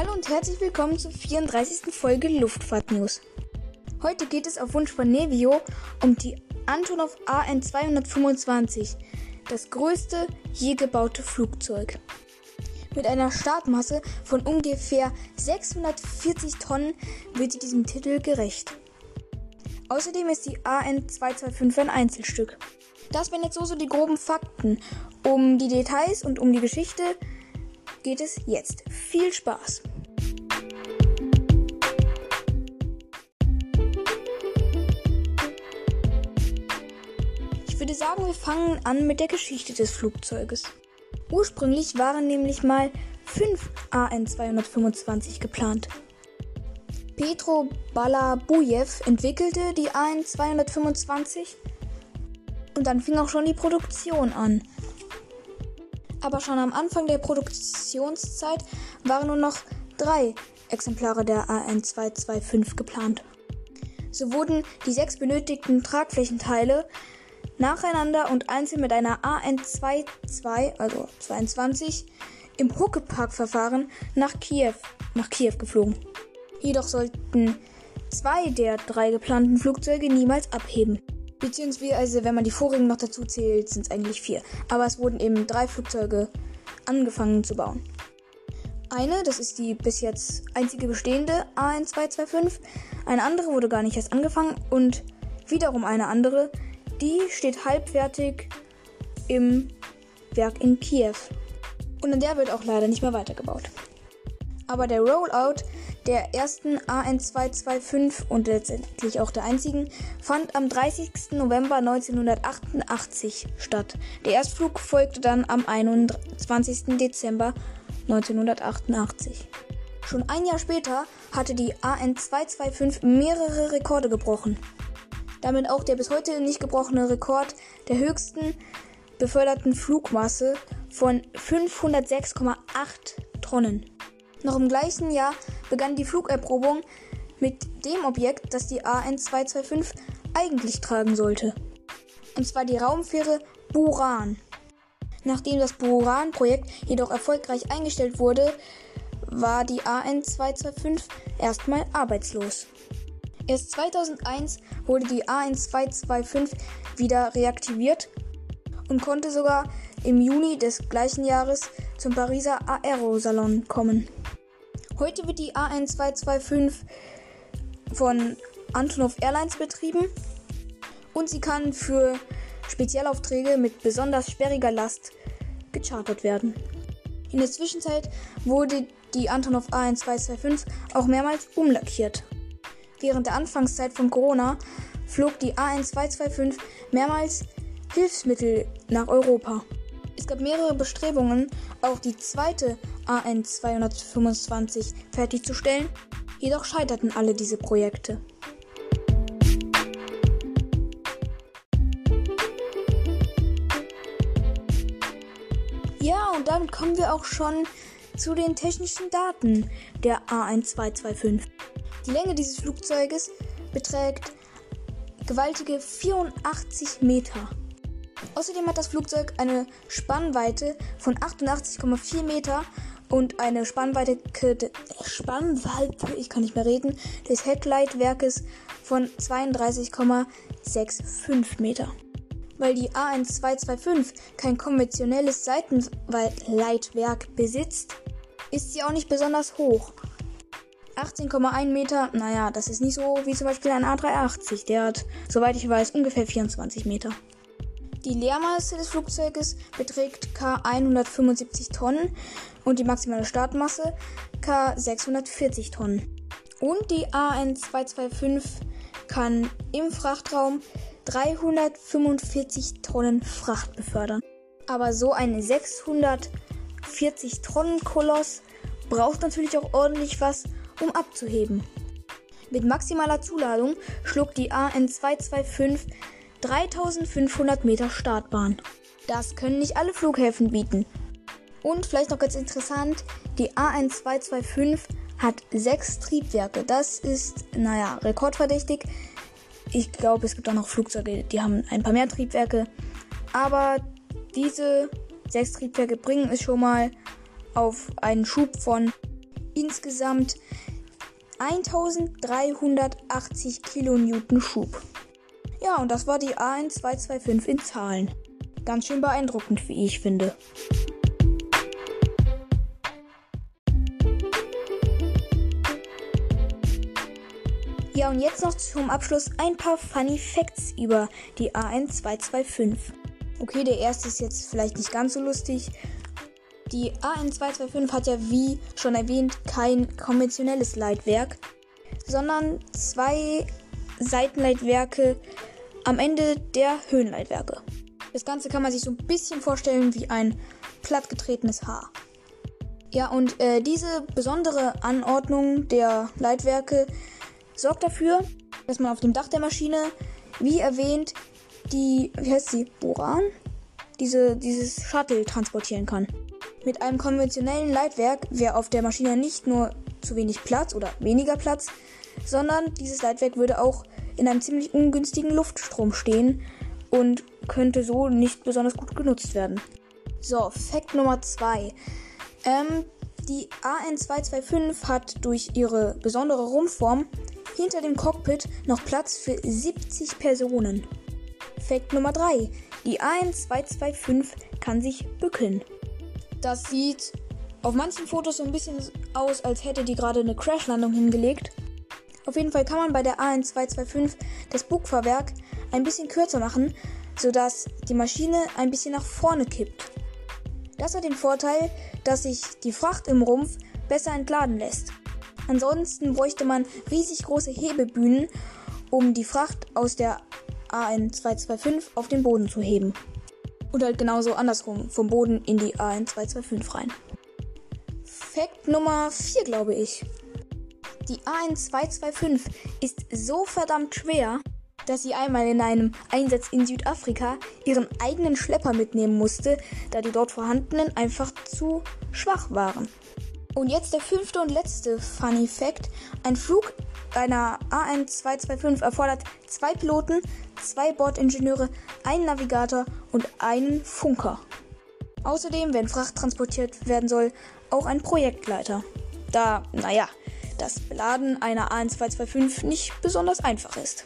Hallo und herzlich willkommen zur 34. Folge Luftfahrt News. Heute geht es auf Wunsch von Nevio um die Antonov AN 225, das größte je gebaute Flugzeug. Mit einer Startmasse von ungefähr 640 Tonnen wird sie diesem Titel gerecht. Außerdem ist die AN 225 ein Einzelstück. Das wären jetzt so, so die groben Fakten. Um die Details und um die Geschichte geht es jetzt. Viel Spaß! Sagen, wir fangen an mit der Geschichte des Flugzeuges. Ursprünglich waren nämlich mal fünf AN-225 geplant. Petro Balabujew entwickelte die AN-225 und dann fing auch schon die Produktion an. Aber schon am Anfang der Produktionszeit waren nur noch drei Exemplare der AN225 geplant. So wurden die sechs benötigten Tragflächenteile nacheinander und einzeln mit einer AN22, also 22, im Huckepack-Verfahren nach Kiew, nach Kiew geflogen. Jedoch sollten zwei der drei geplanten Flugzeuge niemals abheben. Beziehungsweise, wenn man die vorigen noch dazu zählt, sind es eigentlich vier. Aber es wurden eben drei Flugzeuge angefangen zu bauen. Eine, das ist die bis jetzt einzige bestehende AN225. Eine andere wurde gar nicht erst angefangen und wiederum eine andere, die steht halbfertig im Werk in Kiew. Und an der wird auch leider nicht mehr weitergebaut. Aber der Rollout der ersten AN225 und letztendlich auch der einzigen fand am 30. November 1988 statt. Der Erstflug folgte dann am 21. Dezember 1988. Schon ein Jahr später hatte die AN225 mehrere Rekorde gebrochen. Damit auch der bis heute nicht gebrochene Rekord der höchsten beförderten Flugmasse von 506,8 Tonnen. Noch im gleichen Jahr begann die Flugerprobung mit dem Objekt, das die AN225 eigentlich tragen sollte. Und zwar die Raumfähre Buran. Nachdem das Buran-Projekt jedoch erfolgreich eingestellt wurde, war die AN225 erstmal arbeitslos. Erst 2001 wurde die AN225 wieder reaktiviert und konnte sogar im Juni des gleichen Jahres zum Pariser Aerosalon kommen. Heute wird die AN225 von Antonov Airlines betrieben und sie kann für Spezialaufträge mit besonders sperriger Last gechartert werden. In der Zwischenzeit wurde die Antonov AN225 auch mehrmals umlackiert. Während der Anfangszeit von Corona flog die AN225 mehrmals Hilfsmittel nach Europa. Es gab mehrere Bestrebungen, auch die zweite AN 225 fertigzustellen, jedoch scheiterten alle diese Projekte. Ja, und damit kommen wir auch schon zu den technischen Daten der A1225. Die Länge dieses Flugzeuges beträgt gewaltige 84 Meter. Außerdem hat das Flugzeug eine Spannweite von 88,4 Meter und eine Spannweite, Spannweite, ich kann nicht mehr reden, des Headlight-Werkes von 32,65 Meter. Weil die A1225 kein konventionelles Seitenleitwerk besitzt, ist sie auch nicht besonders hoch. 18,1 Meter, naja, das ist nicht so wie zum Beispiel ein A380. Der hat, soweit ich weiß, ungefähr 24 Meter. Die Leermasse des Flugzeuges beträgt K 175 Tonnen und die maximale Startmasse K 640 Tonnen. Und die AN 225 kann im Frachtraum 345 Tonnen Fracht befördern. Aber so ein 640 Tonnen Koloss braucht natürlich auch ordentlich was, um abzuheben. Mit maximaler Zuladung schlug die AN 225 3500 Meter Startbahn. Das können nicht alle Flughäfen bieten. Und vielleicht noch ganz interessant, die A1225 hat sechs Triebwerke. Das ist, naja, rekordverdächtig. Ich glaube, es gibt auch noch Flugzeuge, die haben ein paar mehr Triebwerke. Aber diese sechs Triebwerke bringen es schon mal auf einen Schub von insgesamt 1380 Kilonewton Schub. Ja, und das war die A1225 in Zahlen. Ganz schön beeindruckend, wie ich finde. Ja, und jetzt noch zum Abschluss ein paar Funny Facts über die AN225. Okay, der erste ist jetzt vielleicht nicht ganz so lustig. Die AN225 hat ja, wie schon erwähnt, kein konventionelles Leitwerk, sondern zwei Seitenleitwerke am Ende der Höhenleitwerke. Das Ganze kann man sich so ein bisschen vorstellen wie ein plattgetretenes Haar. Ja, und äh, diese besondere Anordnung der Leitwerke sorgt dafür, dass man auf dem Dach der Maschine, wie erwähnt, die, wie heißt sie, Boran, diese, dieses Shuttle transportieren kann. Mit einem konventionellen Leitwerk wäre auf der Maschine nicht nur zu wenig Platz oder weniger Platz, sondern dieses Leitwerk würde auch in einem ziemlich ungünstigen Luftstrom stehen und könnte so nicht besonders gut genutzt werden. So, Fakt Nummer 2. Ähm, die AN225 hat durch ihre besondere Rumpfform hinter dem Cockpit noch Platz für 70 Personen. Fakt Nummer 3. Die AN225 kann sich bückeln. Das sieht auf manchen Fotos so ein bisschen aus, als hätte die gerade eine Crashlandung hingelegt. Auf jeden Fall kann man bei der AN225 das Bugfahrwerk ein bisschen kürzer machen, sodass die Maschine ein bisschen nach vorne kippt. Das hat den Vorteil, dass sich die Fracht im Rumpf besser entladen lässt. Ansonsten bräuchte man riesig große Hebebühnen, um die Fracht aus der AN225 auf den Boden zu heben. Und halt genauso andersrum, vom Boden in die AN225 rein. Fakt Nummer 4, glaube ich. Die AN225 ist so verdammt schwer, dass sie einmal in einem Einsatz in Südafrika ihren eigenen Schlepper mitnehmen musste, da die dort vorhandenen einfach zu schwach waren. Und jetzt der fünfte und letzte Funny Fact. Ein Flug einer AN225 erfordert zwei Piloten, zwei Bordingenieure, einen Navigator und einen Funker. Außerdem, wenn Fracht transportiert werden soll, auch ein Projektleiter. Da, naja, das Beladen einer AN225 nicht besonders einfach ist.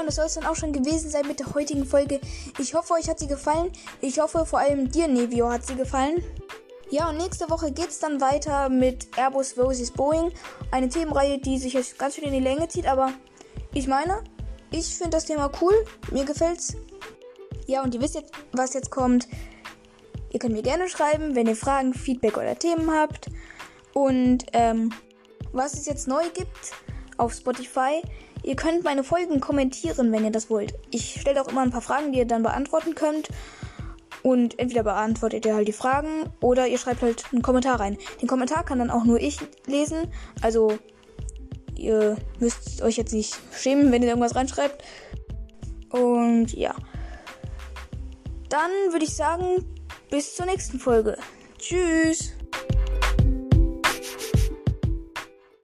Und das soll es dann auch schon gewesen sein mit der heutigen Folge. Ich hoffe, euch hat sie gefallen. Ich hoffe, vor allem dir, Nevio, hat sie gefallen. Ja, und nächste Woche geht es dann weiter mit Airbus vs. Boeing. Eine Themenreihe, die sich jetzt ganz schön in die Länge zieht, aber ich meine, ich finde das Thema cool. Mir gefällt's. Ja, und ihr wisst jetzt, was jetzt kommt. Ihr könnt mir gerne schreiben, wenn ihr Fragen, Feedback oder Themen habt. Und ähm, was es jetzt neu gibt auf Spotify. Ihr könnt meine Folgen kommentieren, wenn ihr das wollt. Ich stelle auch immer ein paar Fragen, die ihr dann beantworten könnt. Und entweder beantwortet ihr halt die Fragen oder ihr schreibt halt einen Kommentar rein. Den Kommentar kann dann auch nur ich lesen. Also ihr müsst euch jetzt nicht schämen, wenn ihr irgendwas reinschreibt. Und ja. Dann würde ich sagen, bis zur nächsten Folge. Tschüss.